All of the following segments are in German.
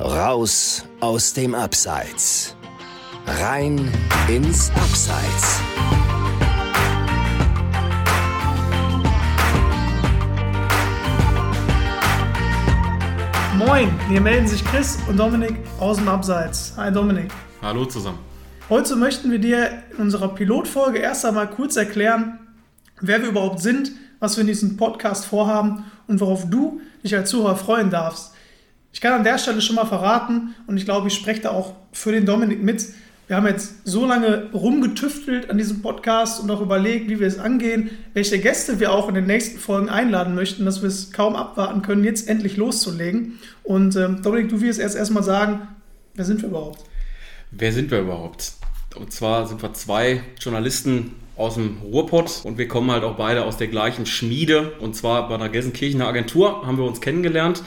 Raus aus dem Abseits. Rein ins Abseits. Moin, hier melden sich Chris und Dominik aus dem Abseits. Hi Dominik. Hallo zusammen. Heute möchten wir dir in unserer Pilotfolge erst einmal kurz erklären, wer wir überhaupt sind, was wir in diesem Podcast vorhaben und worauf du dich als Zuhörer freuen darfst. Ich kann an der Stelle schon mal verraten und ich glaube, ich spreche da auch für den Dominik mit. Wir haben jetzt so lange rumgetüftelt an diesem Podcast und auch überlegt, wie wir es angehen, welche Gäste wir auch in den nächsten Folgen einladen möchten, dass wir es kaum abwarten können, jetzt endlich loszulegen. Und ähm, Dominik, du wirst erst erstmal sagen, wer sind wir überhaupt? Wer sind wir überhaupt? Und zwar sind wir zwei Journalisten aus dem Ruhrpott und wir kommen halt auch beide aus der gleichen Schmiede und zwar bei einer Gelsenkirchener Agentur haben wir uns kennengelernt.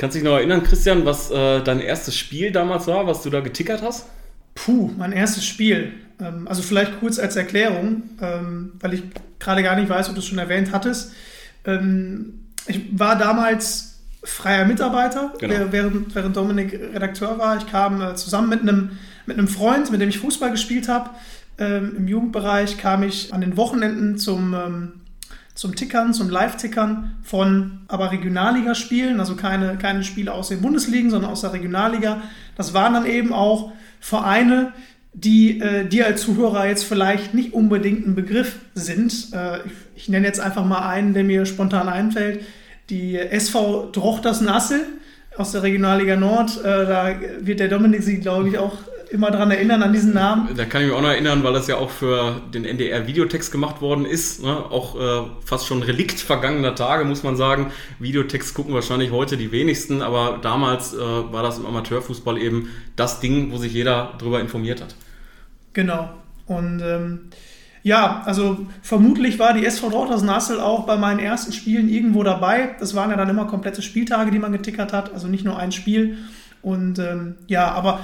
Kannst du dich noch erinnern, Christian, was äh, dein erstes Spiel damals war, was du da getickert hast? Puh, mein erstes Spiel. Ähm, also vielleicht kurz als Erklärung, ähm, weil ich gerade gar nicht weiß, ob du es schon erwähnt hattest. Ähm, ich war damals freier Mitarbeiter, genau. während, während Dominik Redakteur war. Ich kam äh, zusammen mit einem, mit einem Freund, mit dem ich Fußball gespielt habe. Im Jugendbereich kam ich an den Wochenenden zum, zum Tickern, zum Live-Tickern von aber Regionalligaspielen, also keine, keine Spiele aus den Bundesligen, sondern aus der Regionalliga. Das waren dann eben auch Vereine, die äh, dir als Zuhörer jetzt vielleicht nicht unbedingt ein Begriff sind. Äh, ich, ich, nenne jetzt einfach mal einen, der mir spontan einfällt. Die SV Drochtersen-Assel aus der Regionalliga Nord. Äh, da wird der Dominik sie, glaube ich, auch immer daran erinnern, an diesen Namen. Da kann ich mich auch noch erinnern, weil das ja auch für den NDR-Videotext gemacht worden ist. Ne? Auch äh, fast schon Relikt vergangener Tage, muss man sagen. Videotext gucken wahrscheinlich heute die wenigsten, aber damals äh, war das im Amateurfußball eben das Ding, wo sich jeder darüber informiert hat. Genau. Und ähm, ja, also vermutlich war die SV Dortmund Nassel auch bei meinen ersten Spielen irgendwo dabei. Das waren ja dann immer komplette Spieltage, die man getickert hat, also nicht nur ein Spiel. Und ähm, ja, aber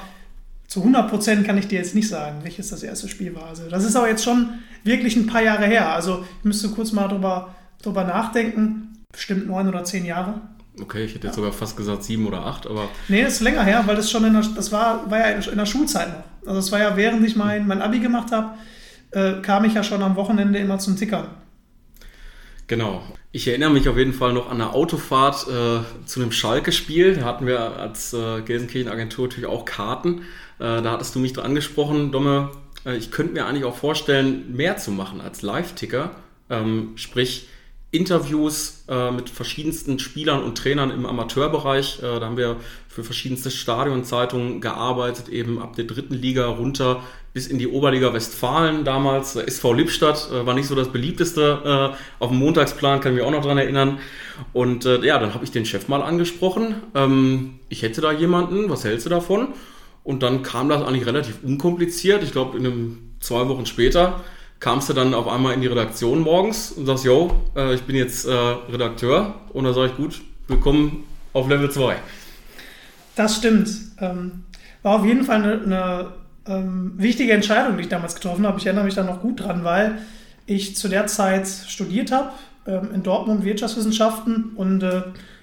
zu 100% kann ich dir jetzt nicht sagen, welches das erste Spiel war. Also das ist aber jetzt schon wirklich ein paar Jahre her. Also ich müsste kurz mal drüber, drüber nachdenken. Bestimmt neun oder zehn Jahre. Okay, ich hätte jetzt ja. sogar fast gesagt sieben oder acht, aber. Nee, das ist länger her, weil das schon in der, das war, war ja in der Schulzeit noch. Also das war ja während ich mein, mein Abi gemacht habe, äh, kam ich ja schon am Wochenende immer zum Tickern. Genau. Ich erinnere mich auf jeden Fall noch an eine Autofahrt äh, zu einem Schalke-Spiel. Da hatten wir als äh, Gelsenkirchen-Agentur natürlich auch Karten. Äh, da hattest du mich angesprochen, Domme. Äh, ich könnte mir eigentlich auch vorstellen, mehr zu machen als Live-Ticker. Ähm, sprich, Interviews äh, mit verschiedensten Spielern und Trainern im Amateurbereich. Äh, da haben wir für verschiedenste Stadionzeitungen gearbeitet, eben ab der dritten Liga runter bis in die Oberliga Westfalen damals. SV Lippstadt äh, war nicht so das beliebteste äh, auf dem Montagsplan, kann ich mich auch noch dran erinnern. Und äh, ja, dann habe ich den Chef mal angesprochen. Ähm, ich hätte da jemanden, was hältst du davon? Und dann kam das eigentlich relativ unkompliziert. Ich glaube, in einem zwei Wochen später kamst du dann auf einmal in die Redaktion morgens und sagst, yo, ich bin jetzt Redakteur. Und dann sage ich, gut, willkommen auf Level 2. Das stimmt. Ähm, war auf jeden Fall eine, eine ähm, wichtige Entscheidung, die ich damals getroffen habe. Ich erinnere mich da noch gut dran, weil ich zu der Zeit studiert habe ähm, in Dortmund Wirtschaftswissenschaften und äh,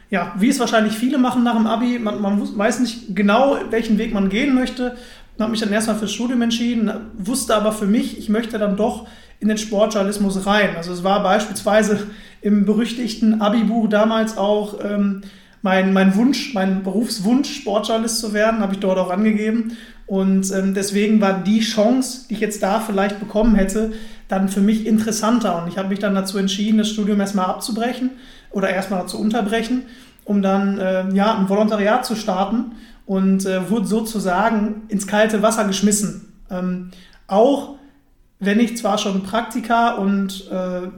ja, wie es wahrscheinlich viele machen nach dem Abi, man, man weiß nicht genau, welchen Weg man gehen möchte, habe mich dann erstmal fürs Studium entschieden, wusste aber für mich, ich möchte dann doch in den Sportjournalismus rein. Also es war beispielsweise im berüchtigten Abi-Buch damals auch ähm, mein, mein Wunsch, mein Berufswunsch, Sportjournalist zu werden, habe ich dort auch angegeben. Und ähm, deswegen war die Chance, die ich jetzt da vielleicht bekommen hätte, dann für mich interessanter. Und ich habe mich dann dazu entschieden, das Studium erstmal abzubrechen oder erstmal zu unterbrechen, um dann äh, ja, ein Volontariat zu starten und äh, wurde sozusagen ins kalte Wasser geschmissen. Ähm, auch wenn ich zwar schon Praktika und äh,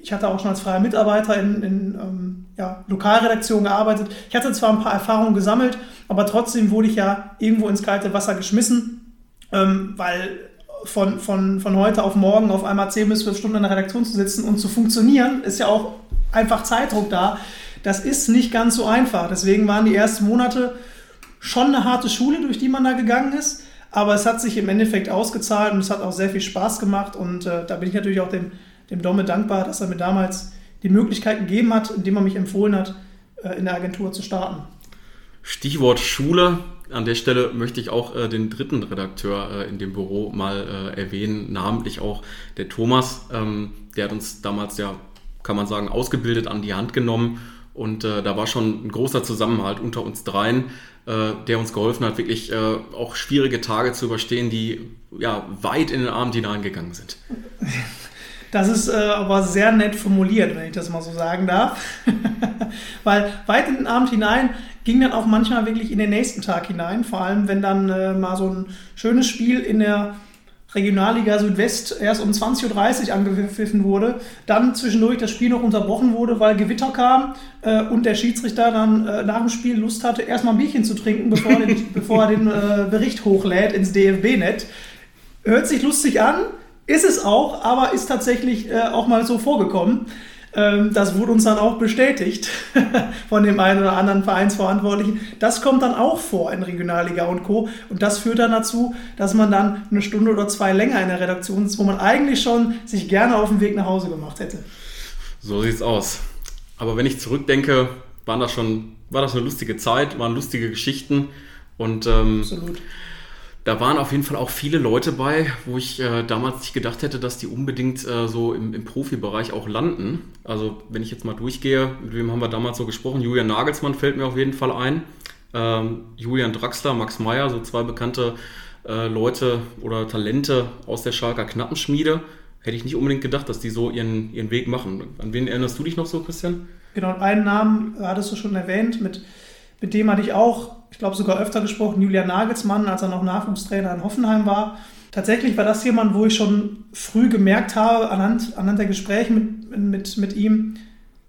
ich hatte auch schon als freier Mitarbeiter in, in ähm, ja, Lokalredaktionen gearbeitet. Ich hatte zwar ein paar Erfahrungen gesammelt, aber trotzdem wurde ich ja irgendwo ins kalte Wasser geschmissen, ähm, weil von, von, von heute auf morgen auf einmal 10 bis 12 Stunden in der Redaktion zu sitzen und zu funktionieren, ist ja auch einfach Zeitdruck da. Das ist nicht ganz so einfach. Deswegen waren die ersten Monate schon eine harte Schule, durch die man da gegangen ist. Aber es hat sich im Endeffekt ausgezahlt und es hat auch sehr viel Spaß gemacht. Und äh, da bin ich natürlich auch dem, dem Domme dankbar, dass er mir damals die Möglichkeit gegeben hat, indem er mich empfohlen hat, äh, in der Agentur zu starten. Stichwort Schule. An der Stelle möchte ich auch äh, den dritten Redakteur äh, in dem Büro mal äh, erwähnen, namentlich auch der Thomas. Ähm, der hat uns damals ja, kann man sagen, ausgebildet an die Hand genommen. Und äh, da war schon ein großer Zusammenhalt unter uns dreien, äh, der uns geholfen hat, wirklich äh, auch schwierige Tage zu überstehen, die ja weit in den Abend hineingegangen sind. Das ist äh, aber sehr nett formuliert, wenn ich das mal so sagen darf. Weil weit in den Abend hinein ging dann auch manchmal wirklich in den nächsten Tag hinein. Vor allem, wenn dann äh, mal so ein schönes Spiel in der Regionalliga Südwest erst um 20.30 Uhr angepfiffen wurde, dann zwischendurch das Spiel noch unterbrochen wurde, weil Gewitter kam äh, und der Schiedsrichter dann äh, nach dem Spiel Lust hatte, erstmal ein Bierchen zu trinken, bevor, den, bevor er den äh, Bericht hochlädt ins DFB-Net. Hört sich lustig an, ist es auch, aber ist tatsächlich äh, auch mal so vorgekommen. Ähm, das wurde uns dann auch bestätigt von dem einen oder anderen Vereinsverantwortlichen. Das kommt dann auch vor in Regionalliga und Co. Und das führt dann dazu, dass man dann eine Stunde oder zwei länger in der Redaktion ist, wo man eigentlich schon sich gerne auf den Weg nach Hause gemacht hätte. So sieht's aus. Aber wenn ich zurückdenke, waren das schon, war das eine lustige Zeit, waren lustige Geschichten und ähm, Absolut da waren auf jeden Fall auch viele Leute bei, wo ich äh, damals nicht gedacht hätte, dass die unbedingt äh, so im, im, Profibereich auch landen. Also wenn ich jetzt mal durchgehe, mit wem haben wir damals so gesprochen? Julian Nagelsmann fällt mir auf jeden Fall ein. Ähm, Julian Draxler, Max Meyer, so zwei bekannte äh, Leute oder Talente aus der Schalker Knappenschmiede. Hätte ich nicht unbedingt gedacht, dass die so ihren, ihren Weg machen. An wen erinnerst du dich noch so, Christian? Genau, einen Namen hattest du schon erwähnt, mit, mit dem hatte ich auch ich glaube sogar öfter gesprochen, Julian Nagelsmann, als er noch Nachwuchstrainer in Hoffenheim war. Tatsächlich war das jemand, wo ich schon früh gemerkt habe, anhand, anhand der Gespräche mit, mit, mit ihm,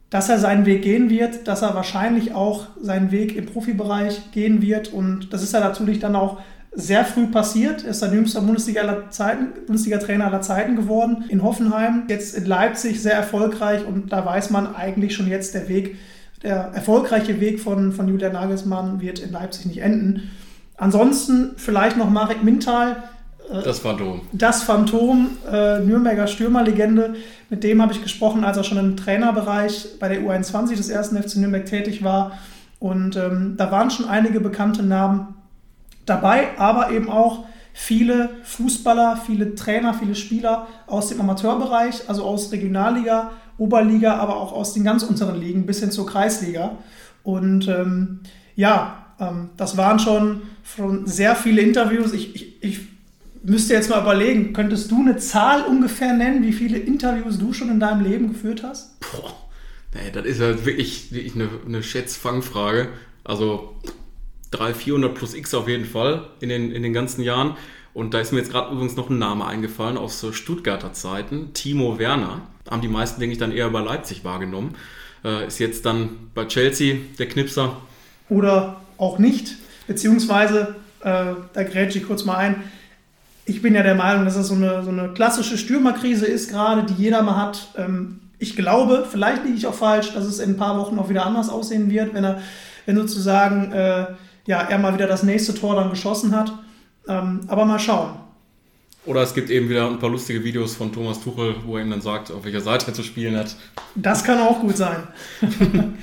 dass er seinen Weg gehen wird, dass er wahrscheinlich auch seinen Weg im Profibereich gehen wird. Und das ist ja natürlich dann auch sehr früh passiert. Er ist der jüngste Bundesliga-Trainer Bundesliga aller Zeiten geworden in Hoffenheim. Jetzt in Leipzig sehr erfolgreich und da weiß man eigentlich schon jetzt der Weg der erfolgreiche Weg von, von Julian Nagelsmann wird in Leipzig nicht enden. Ansonsten vielleicht noch Marek Mintal. Äh, das Phantom. Das Phantom, äh, Nürnberger Stürmerlegende. Mit dem habe ich gesprochen, als er schon im Trainerbereich bei der U21 des ersten FC Nürnberg tätig war. Und ähm, da waren schon einige bekannte Namen dabei, aber eben auch viele Fußballer, viele Trainer, viele Spieler aus dem Amateurbereich, also aus Regionalliga, Oberliga, aber auch aus den ganz unteren Ligen bis hin zur Kreisliga. Und ähm, ja, ähm, das waren schon, schon sehr viele Interviews. Ich, ich, ich müsste jetzt mal überlegen, könntest du eine Zahl ungefähr nennen, wie viele Interviews du schon in deinem Leben geführt hast? Boah, nee, das ist ja wirklich, wirklich eine, eine Schätzfangfrage. Also 300, 400 plus X auf jeden Fall in den, in den ganzen Jahren. Und da ist mir jetzt gerade übrigens noch ein Name eingefallen aus Stuttgarter Zeiten, Timo Werner. Haben die meisten, denke ich, dann eher bei Leipzig wahrgenommen. Äh, ist jetzt dann bei Chelsea der Knipser. Oder auch nicht, beziehungsweise, äh, da grätsche ich kurz mal ein, ich bin ja der Meinung, dass es so eine, so eine klassische Stürmerkrise ist, gerade die jeder mal hat. Ähm, ich glaube, vielleicht liege ich auch falsch, dass es in ein paar Wochen auch wieder anders aussehen wird, wenn er, wenn sozusagen äh, ja, er mal wieder das nächste Tor dann geschossen hat. Ähm, aber mal schauen. Oder es gibt eben wieder ein paar lustige Videos von Thomas Tuchel, wo er ihm dann sagt, auf welcher Seite er zu spielen hat. Das kann auch gut sein.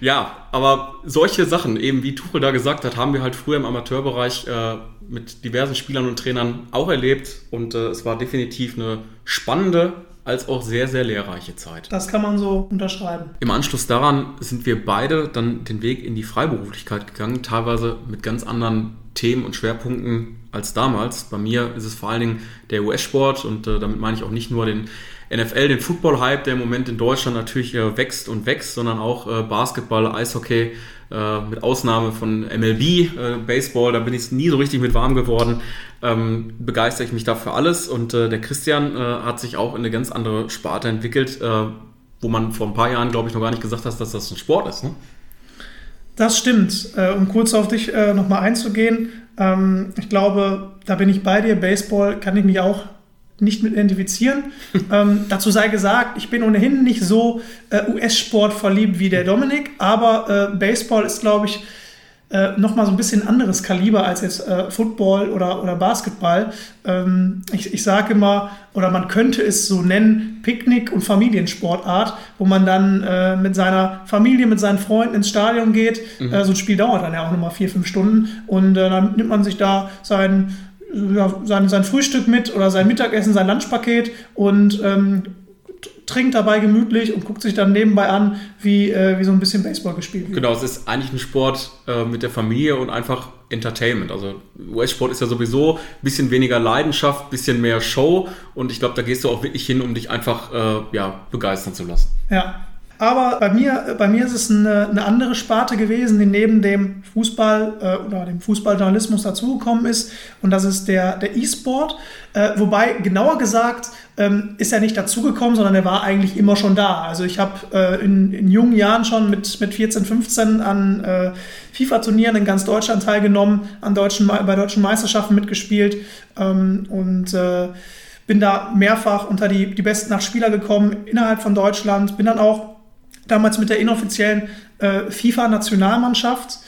ja, aber solche Sachen, eben wie Tuchel da gesagt hat, haben wir halt früher im Amateurbereich äh, mit diversen Spielern und Trainern auch erlebt. Und äh, es war definitiv eine spannende, als auch sehr, sehr lehrreiche Zeit. Das kann man so unterschreiben. Im Anschluss daran sind wir beide dann den Weg in die Freiberuflichkeit gegangen, teilweise mit ganz anderen Themen und Schwerpunkten als damals. Bei mir ist es vor allen Dingen der US-Sport und äh, damit meine ich auch nicht nur den NFL, den Football-Hype, der im Moment in Deutschland natürlich äh, wächst und wächst, sondern auch äh, Basketball, Eishockey, äh, mit Ausnahme von MLB, äh, Baseball, da bin ich nie so richtig mit warm geworden. Ähm, begeistere ich mich dafür alles und äh, der Christian hat sich auch in eine ganz andere Sparte entwickelt, wo man vor ein paar Jahren, glaube ich, noch gar nicht gesagt hat, dass das ein Sport ist. Ne? Das stimmt. Äh, um kurz auf dich äh, nochmal einzugehen, ähm, ich glaube, da bin ich bei dir. Baseball kann ich mich auch nicht mit identifizieren. ähm, dazu sei gesagt, ich bin ohnehin nicht so äh, US-Sport verliebt wie der Dominik, aber äh, Baseball ist, glaube ich, äh, nochmal so ein bisschen anderes Kaliber als jetzt äh, Football oder, oder Basketball. Ähm, ich ich sage immer, oder man könnte es so nennen, Picknick- und Familiensportart, wo man dann äh, mit seiner Familie, mit seinen Freunden ins Stadion geht. Mhm. Äh, so ein Spiel dauert dann ja auch nochmal vier, fünf Stunden und äh, dann nimmt man sich da sein ja, sein, sein Frühstück mit oder sein Mittagessen, sein Lunchpaket und ähm, trinkt dabei gemütlich und guckt sich dann nebenbei an, wie, äh, wie so ein bisschen Baseball gespielt wird. Genau, es ist eigentlich ein Sport äh, mit der Familie und einfach Entertainment. Also US-Sport ist ja sowieso ein bisschen weniger Leidenschaft, ein bisschen mehr Show und ich glaube, da gehst du auch wirklich hin, um dich einfach äh, ja, begeistern zu lassen. Ja, aber bei mir, bei mir ist es eine, eine andere Sparte gewesen, die neben dem Fußball äh, oder dem Fußballjournalismus dazugekommen ist. Und das ist der, der E-Sport. Äh, wobei, genauer gesagt, ähm, ist er nicht dazugekommen, sondern er war eigentlich immer schon da. Also ich habe äh, in, in, jungen Jahren schon mit, mit 14, 15 an äh, FIFA-Turnieren in ganz Deutschland teilgenommen, an deutschen, bei deutschen Meisterschaften mitgespielt ähm, und äh, bin da mehrfach unter die, die besten acht Spieler gekommen innerhalb von Deutschland, bin dann auch damals mit der inoffiziellen äh, FIFA-Nationalmannschaft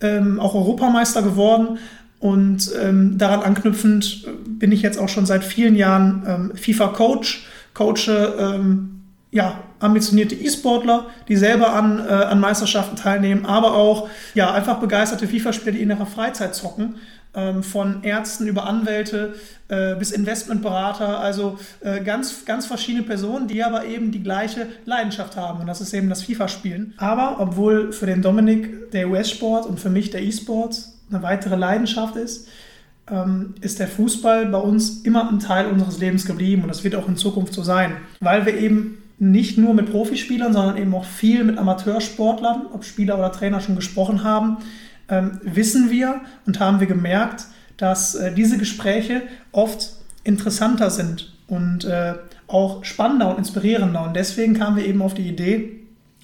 ähm, auch Europameister geworden. Und ähm, daran anknüpfend äh, bin ich jetzt auch schon seit vielen Jahren ähm, FIFA-Coach, coache ähm, ja, ambitionierte E-Sportler, die selber an, äh, an Meisterschaften teilnehmen, aber auch ja, einfach begeisterte FIFA-Spieler, die in ihrer Freizeit zocken ähm, von Ärzten über Anwälte äh, bis Investmentberater, also äh, ganz, ganz verschiedene Personen, die aber eben die gleiche Leidenschaft haben und das ist eben das FIFA-Spielen. Aber obwohl für den Dominik der US-Sport und für mich der E-Sport eine weitere Leidenschaft ist, ähm, ist der Fußball bei uns immer ein Teil unseres Lebens geblieben und das wird auch in Zukunft so sein, weil wir eben nicht nur mit Profispielern, sondern eben auch viel mit Amateursportlern, ob Spieler oder Trainer schon gesprochen haben, ähm, wissen wir und haben wir gemerkt, dass äh, diese Gespräche oft interessanter sind und äh, auch spannender und inspirierender. Und deswegen kamen wir eben auf die Idee,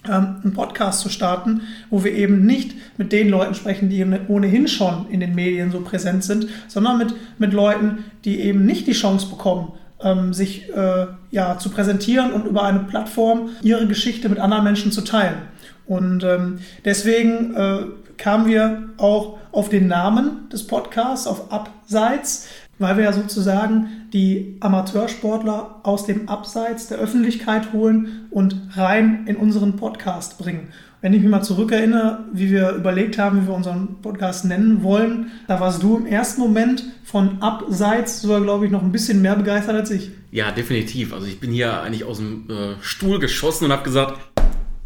ähm, einen Podcast zu starten, wo wir eben nicht mit den Leuten sprechen, die ohnehin schon in den Medien so präsent sind, sondern mit, mit Leuten, die eben nicht die Chance bekommen, ähm, sich äh, ja, zu präsentieren und über eine Plattform ihre Geschichte mit anderen Menschen zu teilen. Und ähm, deswegen äh, kamen wir auch auf den Namen des Podcasts, auf Abseits, weil wir ja sozusagen die Amateursportler aus dem Abseits der Öffentlichkeit holen und rein in unseren Podcast bringen. Wenn ich mich mal zurückerinnere, wie wir überlegt haben, wie wir unseren Podcast nennen wollen, da warst du im ersten Moment von Abseits sogar, glaube ich, noch ein bisschen mehr begeistert als ich. Ja, definitiv. Also ich bin hier eigentlich aus dem äh, Stuhl geschossen und habe gesagt,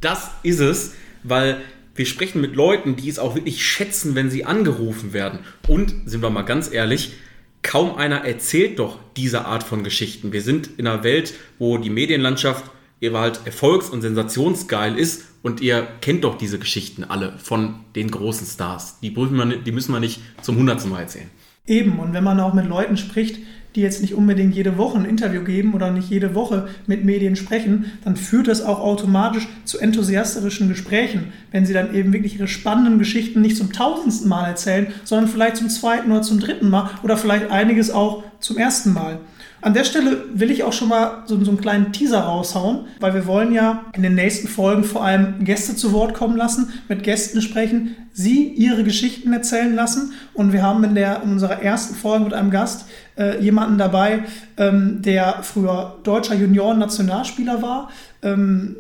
das ist es, weil wir sprechen mit Leuten, die es auch wirklich schätzen, wenn sie angerufen werden. Und, sind wir mal ganz ehrlich, kaum einer erzählt doch diese Art von Geschichten. Wir sind in einer Welt, wo die Medienlandschaft eben halt erfolgs- und sensationsgeil ist und ihr kennt doch diese Geschichten alle von den großen Stars. Die, die müssen wir nicht zum hundertsten Mal erzählen. Eben, und wenn man auch mit Leuten spricht, die jetzt nicht unbedingt jede Woche ein Interview geben oder nicht jede Woche mit Medien sprechen, dann führt das auch automatisch zu enthusiastischen Gesprächen, wenn sie dann eben wirklich ihre spannenden Geschichten nicht zum tausendsten Mal erzählen, sondern vielleicht zum zweiten oder zum dritten Mal oder vielleicht einiges auch zum ersten Mal. An der Stelle will ich auch schon mal so, so, einen kleinen Teaser raushauen, weil wir wollen ja in den nächsten Folgen vor allem Gäste zu Wort kommen lassen, mit Gästen sprechen, sie ihre Geschichten erzählen lassen. Und wir haben in, der, in unserer ersten Folge mit einem Gast äh, jemanden dabei, ähm, der früher deutscher Junioren-Nationalspieler war. Ähm,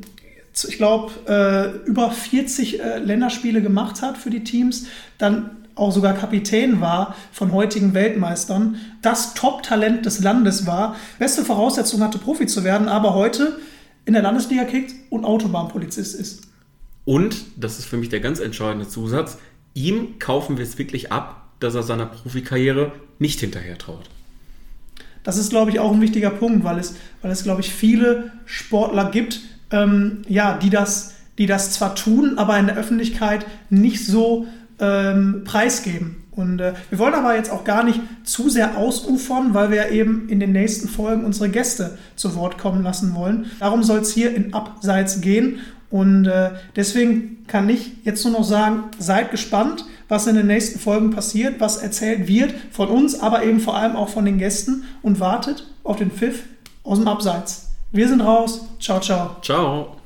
ich glaube, äh, über 40 äh, Länderspiele gemacht hat für die Teams, dann auch sogar Kapitän war von heutigen Weltmeistern, das Top-Talent des Landes war, beste Voraussetzungen hatte, Profi zu werden, aber heute in der Landesliga kickt und Autobahnpolizist ist. Und, das ist für mich der ganz entscheidende Zusatz, ihm kaufen wir es wirklich ab, dass er seiner Profikarriere nicht hinterher traut. Das ist, glaube ich, auch ein wichtiger Punkt, weil es, weil es glaube ich, viele Sportler gibt, ähm, ja, die das, die das zwar tun, aber in der Öffentlichkeit nicht so ähm, preisgeben. Und äh, wir wollen aber jetzt auch gar nicht zu sehr ausufern, weil wir eben in den nächsten Folgen unsere Gäste zu Wort kommen lassen wollen. Darum soll es hier in Abseits gehen. Und äh, deswegen kann ich jetzt nur noch sagen, seid gespannt, was in den nächsten Folgen passiert, was erzählt wird von uns, aber eben vor allem auch von den Gästen und wartet auf den Pfiff aus dem Abseits. Wir sind raus. Ciao, ciao. Ciao.